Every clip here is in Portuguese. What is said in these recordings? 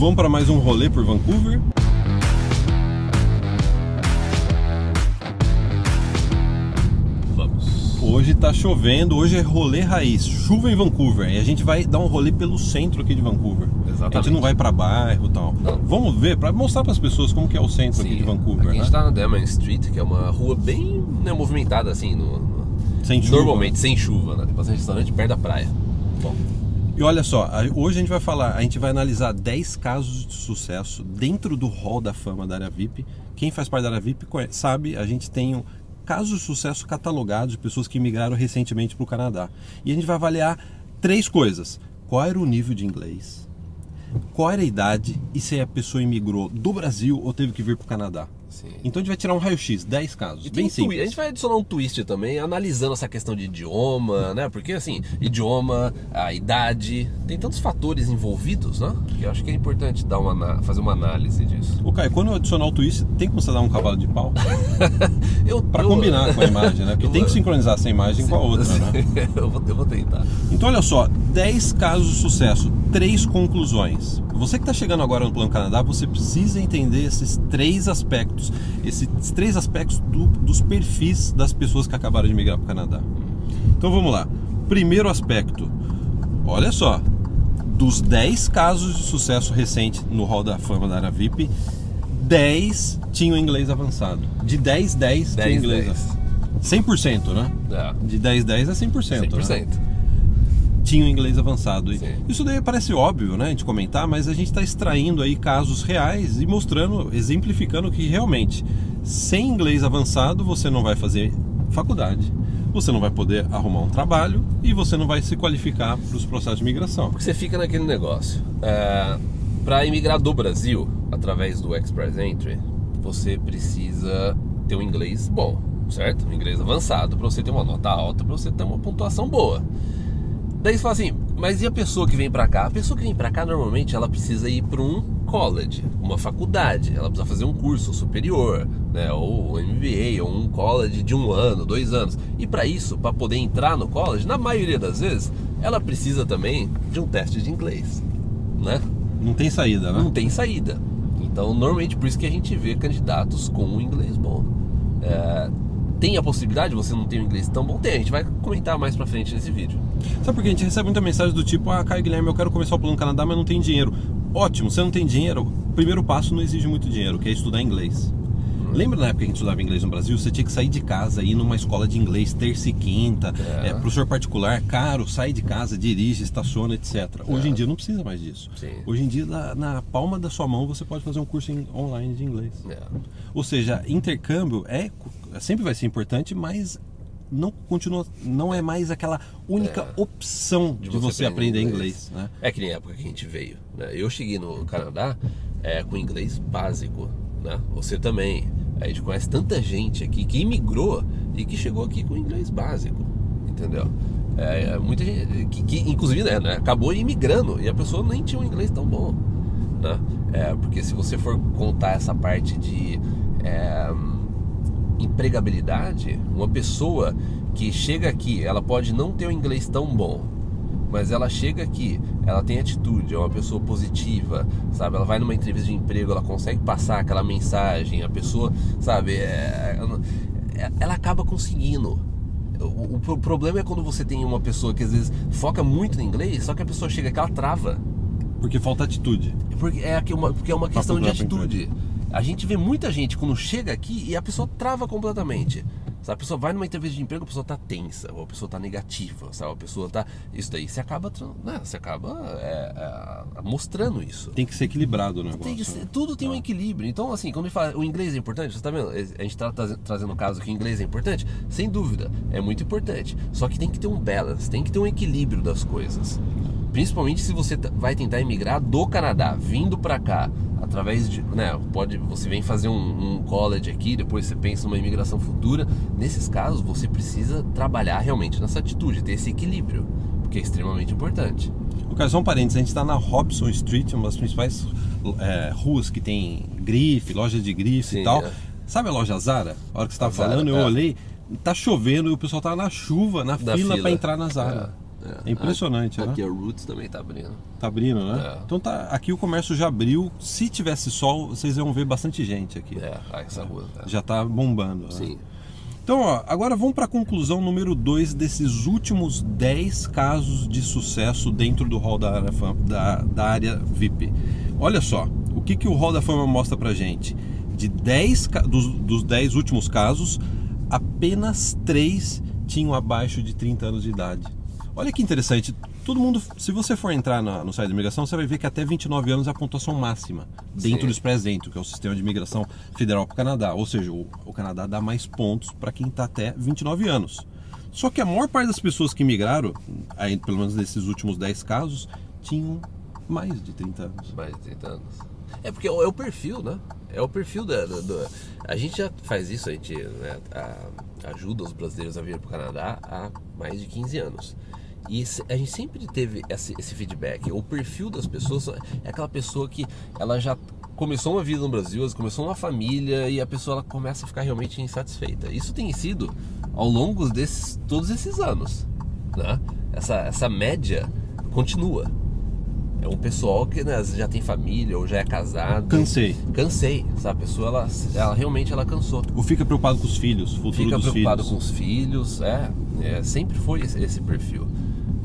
Vamos para mais um rolê por Vancouver? Vamos. Hoje tá chovendo, hoje é rolê raiz, chuva em Vancouver. E a gente vai dar um rolê pelo centro aqui de Vancouver. Exatamente. A gente não vai para bairro e tal. Não. Vamos ver, para mostrar para as pessoas como que é o centro aqui de Vancouver, Aqui a né? gente tá na Demon Street, que é uma rua bem né, movimentada, assim, no, no- Sem normalmente, sem chuva, né? Tem bastante restaurante perto da praia. Bom, E olha só, hoje a gente vai falar, a gente vai analisar 10 casos de sucesso dentro do hall da fama da área VIP. Quem faz parte da área VIP sabe, a gente tem um casos de sucesso catalogados de pessoas que migraram recentemente para o Canadá. E a gente vai avaliar três coisas: qual era o nível de inglês, qual era a idade e se a pessoa imigrou do Brasil ou teve que vir para o Canadá. Sim. Então a gente vai tirar um raio-x, 10 casos, E bem um simples. A gente vai adicionar um twist também, analisando essa questão de idioma, né? Porque assim, idioma, a idade, tem tantos fatores envolvidos, né? Que eu acho que é importante dar uma, fazer uma análise disso. Ô Caio, quando eu adicionar o twist, tem como você dar um cavalo de pau? Eu, Para combinar com a imagem, né? Porque tem que sincronizar essa imagem com a outra, né? eu, vou, eu vou tentar. Então olha só, 10 casos de sucesso, três conclusões. Você que está chegando agora no Plano Canadá, você precisa entender esses três aspectos, esses três aspectos do- dos perfis das pessoas que acabaram de migrar para o Canadá. Então vamos lá. Primeiro aspecto, olha só, dos 10 casos de sucesso recente no Hall da Fama da área VIP, 10 tinham inglês avançado. De 10, 10 tinham 10, inglês 10. 100%, né? É, De 10, 10 é 100%. 100%. Né? Tinham inglês avançado. E Sim. Isso daí parece óbvio, né, de comentar, mas a gente está extraindo aí casos reais e mostrando, exemplificando que realmente, sem inglês avançado, você não vai fazer faculdade, você não vai poder arrumar um trabalho e você não vai se qualificar para os processos de migração. Porque você fica naquele negócio. É, para imigrar do Brasil, através do Express Entry, você precisa ter um inglês bom, certo? Um inglês avançado, para você ter uma nota alta, para você ter uma pontuação boa. Daí você fala assim, mas e a pessoa que vem pra cá? A pessoa que vem pra cá normalmente ela precisa ir para um college, uma faculdade, ela precisa fazer um curso superior, né, ou um MBA, ou um college de um ano, dois anos. E para isso, para poder entrar no college, na maioria das vezes, ela precisa também de um teste de inglês, né? Não tem saída, né? Não tem saída. Então, normalmente por isso que a gente vê candidatos com um inglês bom. É, tem a possibilidade de você não ter um inglês tão bom? Tem, a gente vai comentar mais pra frente nesse vídeo. Sabe por que a gente recebe muita mensagem do tipo, ah, Caio Guilherme, eu quero começar o plano Canadá, mas não tem dinheiro. Ótimo, você não tem dinheiro, o primeiro passo não exige muito dinheiro, que é estudar inglês. Lembra na época que a gente estudava inglês no Brasil? Você tinha que sair de casa, ir numa escola de inglês terça e quinta, É. é. professor particular, caro, sai de casa, dirige, estaciona, etc. Hoje em dia não precisa mais disso. Sim. Hoje em dia, na, na palma da sua mão, você pode fazer um curso em- online de inglês. É. Ou seja, intercâmbio é sempre vai ser importante, mas não continua, não é mais aquela única opção de, você, aprender inglês, né? É que nem a época que a gente veio. Né? Eu cheguei no Canadá é, com inglês básico. Né? Você também. A gente conhece tanta gente aqui que imigrou e que chegou aqui com inglês básico. Entendeu? É, é, muita gente que, que, inclusive né, né, acabou imigrando e a pessoa nem tinha um inglês tão bom. Né? É, porque se você for contar essa parte de é, empregabilidade, uma pessoa que chega aqui, ela pode não ter o inglês tão bom, mas ela chega aqui, ela tem atitude, é uma pessoa positiva, sabe? Ela vai numa entrevista de emprego, ela consegue passar aquela mensagem, a pessoa, sabe? É, é- ela acaba conseguindo. O, o pro- problema é quando você tem uma pessoa que às vezes foca muito no inglês, só que a pessoa chega aqui, ela trava. Porque falta atitude. Porque é, aqui uma, porque é uma questão de atitude. A gente vê muita gente quando chega aqui e a pessoa trava completamente. Sabe? A pessoa vai numa entrevista de emprego, a pessoa tá tensa, ou a pessoa tá negativa, sabe? A pessoa tá. Isso daí você acaba, né? você acaba é, é, mostrando isso. Tem que ser equilibrado o negócio. Tem ser- né? tudo tem um Ah. equilíbrio. Então, assim, quando gente fala o inglês é importante, você tá vendo? A gente tá traze- trazendo o caso que o inglês é importante? Sem dúvida, é muito importante. Só que tem que ter um balance, tem que ter um equilíbrio das coisas. Principalmente se você t- vai tentar emigrar do Canadá, vindo pra cá, através de, né, pode, você vem fazer um, um college aqui, depois você pensa numa imigração futura. Nesses casos, você precisa trabalhar realmente nessa atitude, ter esse equilíbrio, porque é extremamente importante. O cara, só um parênteses, a gente está na Robson Street, uma das principais é, ruas que tem grife, loja de grife Sim, e tal. é. Sabe a loja Zara? A hora que você estava Zara, falando, eu é. olhei, tá chovendo e o pessoal tava na chuva, na fila fila. para entrar na Zara. É impressionante, aqui, né? Aqui a Roots também tá abrindo. Tá abrindo, né? É. Então tá, aqui o comércio já abriu. Se tivesse sol, vocês iam ver bastante gente aqui. É, ah, essa rua. é. Já tá bombando. né? Sim. Então, ó, agora vamos para a conclusão número 2 desses últimos 10 casos de sucesso dentro do hall da área, da, da área VIP. Olha só, o que, que o hall da fama mostra pra gente? De 10, ca- dos, dos 10 últimos casos, apenas 3 tinham abaixo de 30 anos de idade. Olha que interessante. Todo mundo, se você for entrar na- no site da imigração, você vai ver que até 29 anos é a pontuação máxima dentro Sim. do Express Entry, que é o sistema de imigração federal para o Canadá. Ou seja, o, o Canadá dá mais pontos para quem está até 29 anos. Só que a maior parte das pessoas que migraram, aí, pelo menos nesses últimos 10 casos, tinham mais de 30 anos. Mais de 30 anos. É porque é o perfil, né? É o perfil da. da- da- A gente já faz isso, a gente né, a- ajuda os brasileiros a vir para o Canadá há mais de 15 anos. E a gente sempre teve esse, esse feedback. O perfil das pessoas é aquela pessoa que ela já começou uma vida no Brasil, começou uma família e a pessoa ela começa a ficar realmente insatisfeita. Isso tem sido ao longo desses todos esses anos. Né? Essa, essa média continua. É um pessoal que né, já tem família ou já é casado. Cansei. Cansei. Essa pessoa, ela, ela realmente ela cansou. Ou fica preocupado com os filhos, futuro Fica dos preocupado filhos. com os filhos. É, é, sempre foi esse, esse perfil.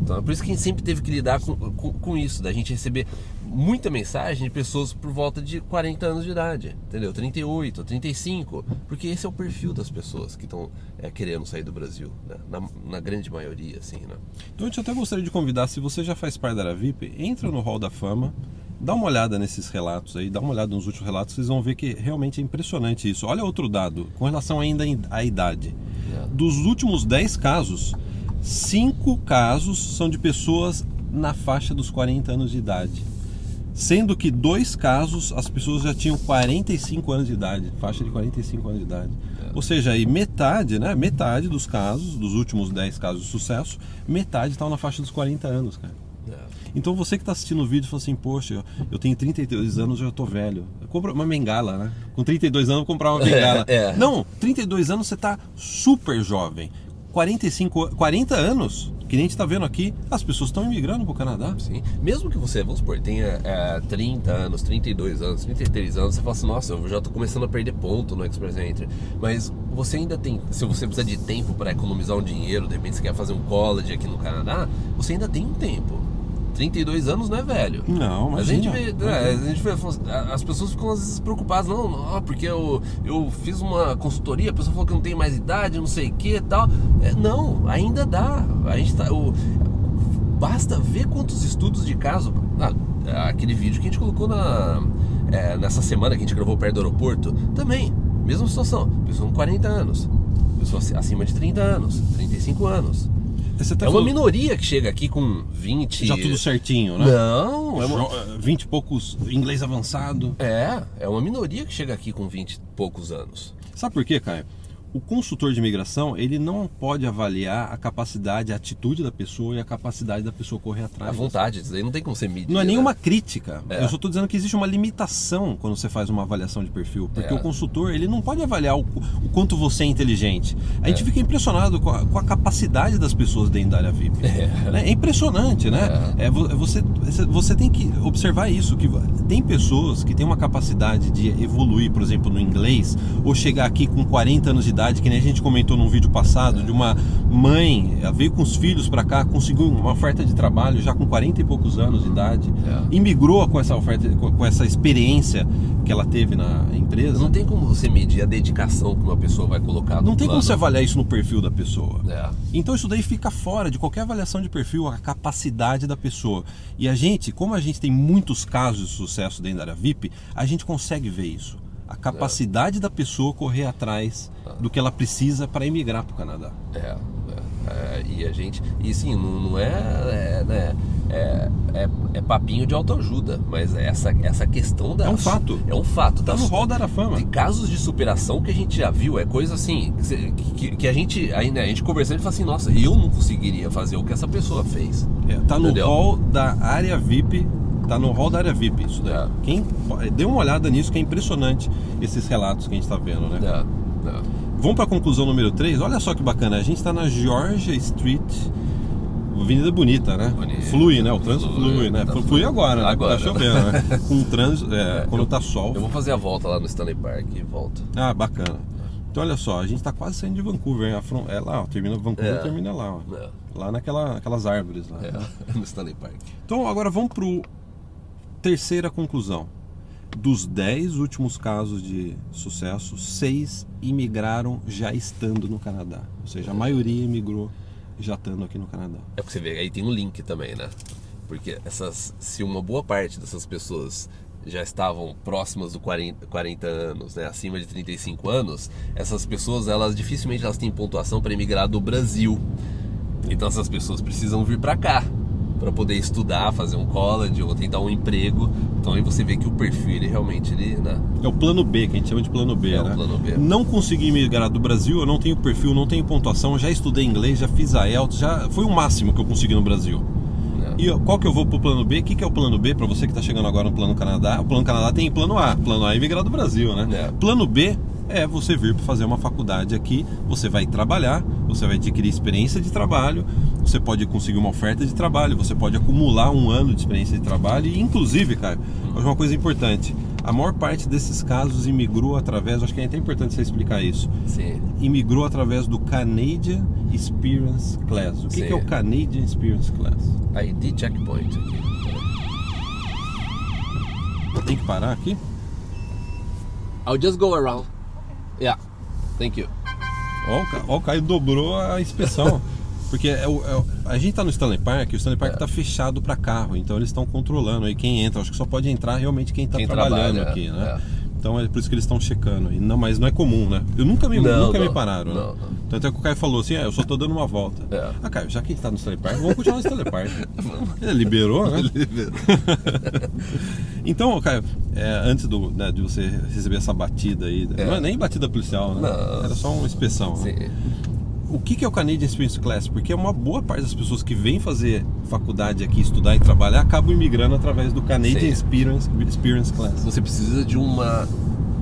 Então é por isso que a gente sempre teve que lidar com, com, com isso, da gente receber muita mensagem de pessoas por volta de 40 anos de idade, entendeu? 38, 35, porque esse é o perfil das pessoas que estão é, querendo sair do Brasil, né? na, na grande maioria, assim, né? Então a gente até gostaria de convidar, se você já faz parte da VIP, entra no Hall da Fama, dá uma olhada nesses relatos aí, dá uma olhada nos últimos relatos, vocês vão ver que realmente é impressionante isso. Olha outro dado, com relação ainda à idade. É. Dos últimos 10 casos, 5 casos são de pessoas na faixa dos 40 anos de idade. Sendo que dois casos as pessoas já tinham 45 anos de idade, faixa de 45 anos de idade. Ou seja, aí metade, né? Metade dos casos, dos últimos 10 casos de sucesso, metade estavam na faixa dos 40 anos, cara. É. Então você que está assistindo o vídeo fala assim, poxa, eu, tenho 32 anos, eu já tô velho. Compra uma bengala, né? Com 32 anos comprar uma bengala. É. Não, 32 anos você tá super jovem. 45, 40 anos, que nem a gente tá vendo aqui, as pessoas estão imigrando pro Canadá. Sim. Mesmo que você, vamos supor, tenha é, 30 anos, 32 anos, 33 anos, você fala assim, nossa, eu já tô começando a perder ponto no Express Entry. Mas você ainda tem, se você precisa de tempo para economizar um dinheiro, de repente você quer fazer um college aqui no Canadá, você ainda tem um tempo. 32 anos não é velho. Não, Mas a gente vê, né, a gente vê, as pessoas ficam às vezes preocupadas, não, não, porque eu, eu fiz uma consultoria, a pessoa falou que não tem mais idade, não sei o que e tal. É, não, ainda dá. A gente tá. O, basta ver quantos estudos de caso. ah, aquele vídeo que a gente colocou na, é, nessa semana que a gente gravou perto do aeroporto, também, mesma situação. Pessoa com 40 anos, pessoa acima de 30 anos, 35 anos. Você tá É uma falando- minoria que chega aqui com 20. Já tudo certinho, né? Não, é uma, Jo- 20 e poucos inglês avançado. É, é uma minoria que chega aqui com 20 e poucos anos. Sabe por quê, Caio? O consultor de imigração, ele não pode avaliar a capacidade, a atitude da pessoa e a capacidade da pessoa correr atrás. À vontade, isso daí não tem como ser medir. Não é né? nenhuma crítica. É. Eu só estou dizendo que existe uma limitação quando você faz uma avaliação de perfil. Porque É. o consultor, ele não pode avaliar o, o quanto você é inteligente. A gente É. fica impressionado com a, com a capacidade das pessoas dentro da área VIP. É. Né? É impressionante, né? É, vo- você, você tem que observar isso, que tem pessoas que têm uma capacidade de evoluir, por exemplo, no inglês, ou chegar aqui com 40 anos de idade, que nem a gente comentou num vídeo passado, de uma mãe, ela veio com os filhos para cá, conseguiu uma oferta de trabalho já com 40 e poucos anos de idade, É. imigrou com essa oferta, com essa experiência que ela teve na empresa. Não tem como você medir a dedicação que uma pessoa vai colocar no Não tem como plano. você avaliar isso no perfil da pessoa. É. Então isso daí fica fora de qualquer avaliação de perfil, a capacidade da pessoa. E a gente, como a gente tem muitos casos de sucesso dentro da área VIP, a gente consegue ver isso. A capacidade da pessoa correr atrás do que ela precisa para emigrar para o Canadá. É, é, é, e a gente. E sim, não, não é, é, né, é, é. é papinho de autoajuda, mas essa, essa questão da. É um fato. É um fato. Tá no hall da Arafama. De casos de superação que a gente já viu, é coisa assim, que, que- a gente. Aí, né, a gente conversando e fala assim, nossa, eu não conseguiria fazer o que essa pessoa fez. É, tá no hall da área VIP. Tá no hall da área VIP isso daí. É. Quem dê uma olhada nisso que é impressionante esses relatos que a gente está vendo, né? É, é. Vamos para a conclusão número 3. Olha só que bacana. A gente está na Georgia Street. avenida bonita, né? Bonita. Flui, né? O trânsito flui, Flui, né? tá Flui fluindo. agora, né? Agora, Quando tá né? chovendo, né? Com o trânsito, é, É, quando eu- tá sol. Eu vou fazer a volta lá no Stanley Park e volto. Ah, bacana. Então olha só, a gente tá quase saindo de Vancouver, hein? A fron- É lá, ó, termina Vancouver, É. termina lá, ó. É. Lá naquela, naquelas árvores lá. É, né? no Stanley Park. Então agora vamos pro terceira conclusão. Dos 10 últimos casos de sucesso, seis imigraram já estando no Canadá. Ou seja, a maioria imigrou já estando aqui no Canadá. É porque você vê, aí tem um link também, né? Porque essas, se uma boa parte dessas pessoas já estavam próximas do 40, 40 anos, né, acima de 35 anos, essas pessoas, elas dificilmente elas têm pontuação para emigrar do Brasil. Então essas pessoas precisam vir para cá para poder estudar, fazer um college ou tentar um emprego. Então aí você vê que o perfil ele realmente ele, né? É o plano B, que a gente chama de plano B, É o né? plano B. Não consegui migrar do Brasil, eu não tenho perfil, não tenho pontuação, já estudei inglês, já fiz a IELTS, já foi o máximo que eu consegui no Brasil. E qual que eu vou pro plano B? O que, que é o plano B para você que está chegando agora no plano Canadá? O plano Canadá tem plano A. Plano A é migrar do Brasil, né? É. Plano B é você vir para fazer uma faculdade aqui, você vai trabalhar, você vai adquirir experiência de trabalho, você pode conseguir uma oferta de trabalho, você pode acumular um ano de experiência de trabalho e inclusive, cara, uma coisa importante, a maior parte desses casos imigrou através, acho que é até importante você explicar isso, Sim. imigrou através do Canadian Experience Class. O que, que é o Canadian Experience Class? ID checkpoint aqui. Tem que parar aqui? I'll just go around. Yeah. Thank you. Ó, o Caio dobrou a inspeção. Porque é o- é o- a gente tá no Stanley Park, e o Stanley Park É. tá fechado para carro, então eles estão controlando aí quem entra. Acho que só pode entrar realmente quem tá Quem trabalhando trabalha, aqui, né? É. Então é por isso que eles estão checando. aí. Não, mas não é comum, né? Eu nunca me, Não, nunca me não, pararam, né? não, não. Tanto é que o Caio falou assim: ah, eu só tô dando uma volta. É. Ah, Caio, já que a gente tá no Stanley Park, vamos continuar no Stanley Park. Ele liberou, né? então, Caio, é, antes do, né, de você receber essa batida aí, É. não é nem batida policial, né? Não. Era só uma inspeção. né? O que que é o Canadian Experience Class? Porque uma boa parte das pessoas que vêm fazer faculdade aqui, estudar e trabalhar, acabam imigrando através do Canadian Sim. Experience, Experience Class. Você precisa de uma.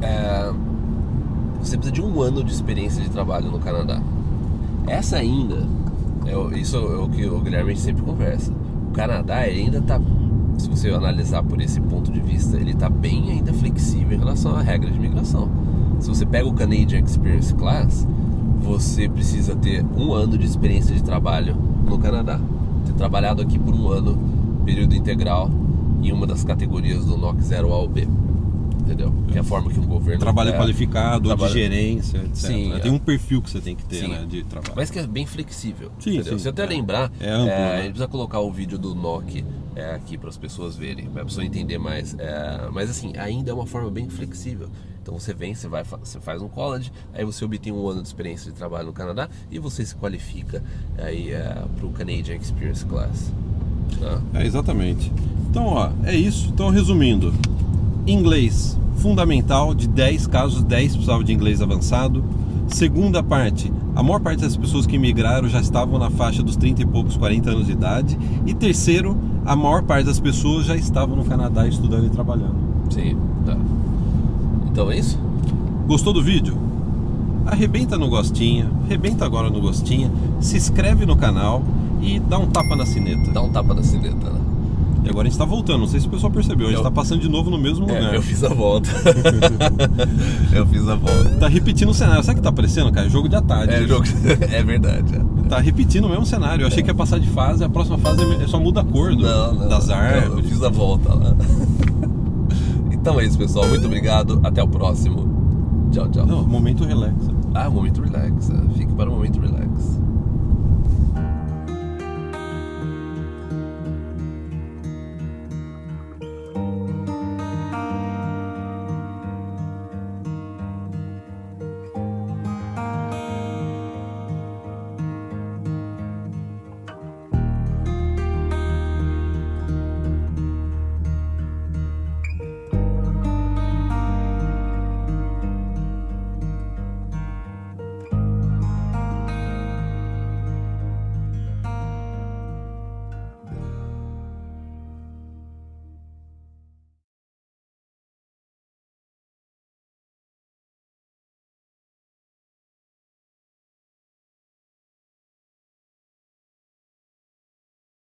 é, você precisa de um ano de experiência de trabalho no Canadá. Essa ainda, é, isso é o que o Guilherme sempre conversa. O Canadá ainda está, se você analisar por esse ponto de vista, ele está bem ainda flexível em relação à regra de imigração. Se você pega o Canadian Experience Class, você precisa ter um ano de experiência de trabalho no Canadá. Ter trabalhado aqui por um ano, período integral, em uma das categorias do NOC 0 ao B. Entendeu? Que é a forma que o governo. Trabalho qualificado, trabalho- de gerência, etc. Sim, é. Tem um perfil que você tem que ter né, de trabalho. Mas que é bem flexível. Sim, entendeu? sim, Se eu até é. lembrar, É amplo, é, né? a gente precisa colocar o vídeo do NOC é, aqui para as pessoas verem, para a pessoa entender mais. É, mas assim, ainda é uma forma bem flexível. Então você vem, você, vai, você faz um college, aí você obtém um ano de experiência de trabalho no Canadá e você se qualifica aí para o Canadian Experience Class. tá? É, exatamente. Então, ó, é isso. Então, resumindo: inglês fundamental, de 10 casos, 10 precisavam de inglês avançado. Segunda parte, a maior parte das pessoas que migraram já estavam na faixa dos 30 e poucos, 40 anos de idade. E terceiro, a maior parte das pessoas já estavam no Canadá estudando e trabalhando. Sim, tá. Então é isso? Gostou do vídeo? Arrebenta no gostinho, arrebenta agora no gostinho, se inscreve no canal e dá um tapa na sineta. Dá um tapa na sineta, né? E agora a gente tá voltando, não sei se o pessoal percebeu, a gente Eu- tá passando de novo no mesmo lugar. É, eu fiz a volta. eu fiz a volta. Tá repetindo o cenário. Sabe o que tá parecendo, cara? Jogo de tarde. É, jogo... é verdade. é. Tá repetindo o mesmo cenário. Eu achei que ia passar de fase, a próxima fase é só muda a cor do- Não, não. das Eu, eu árvores. fiz a volta lá. Então é isso, pessoal. Muito obrigado. Até o próximo. Tchau, tchau. Não, momento relax. Ah, momento relax. é. Fique para o momento relax.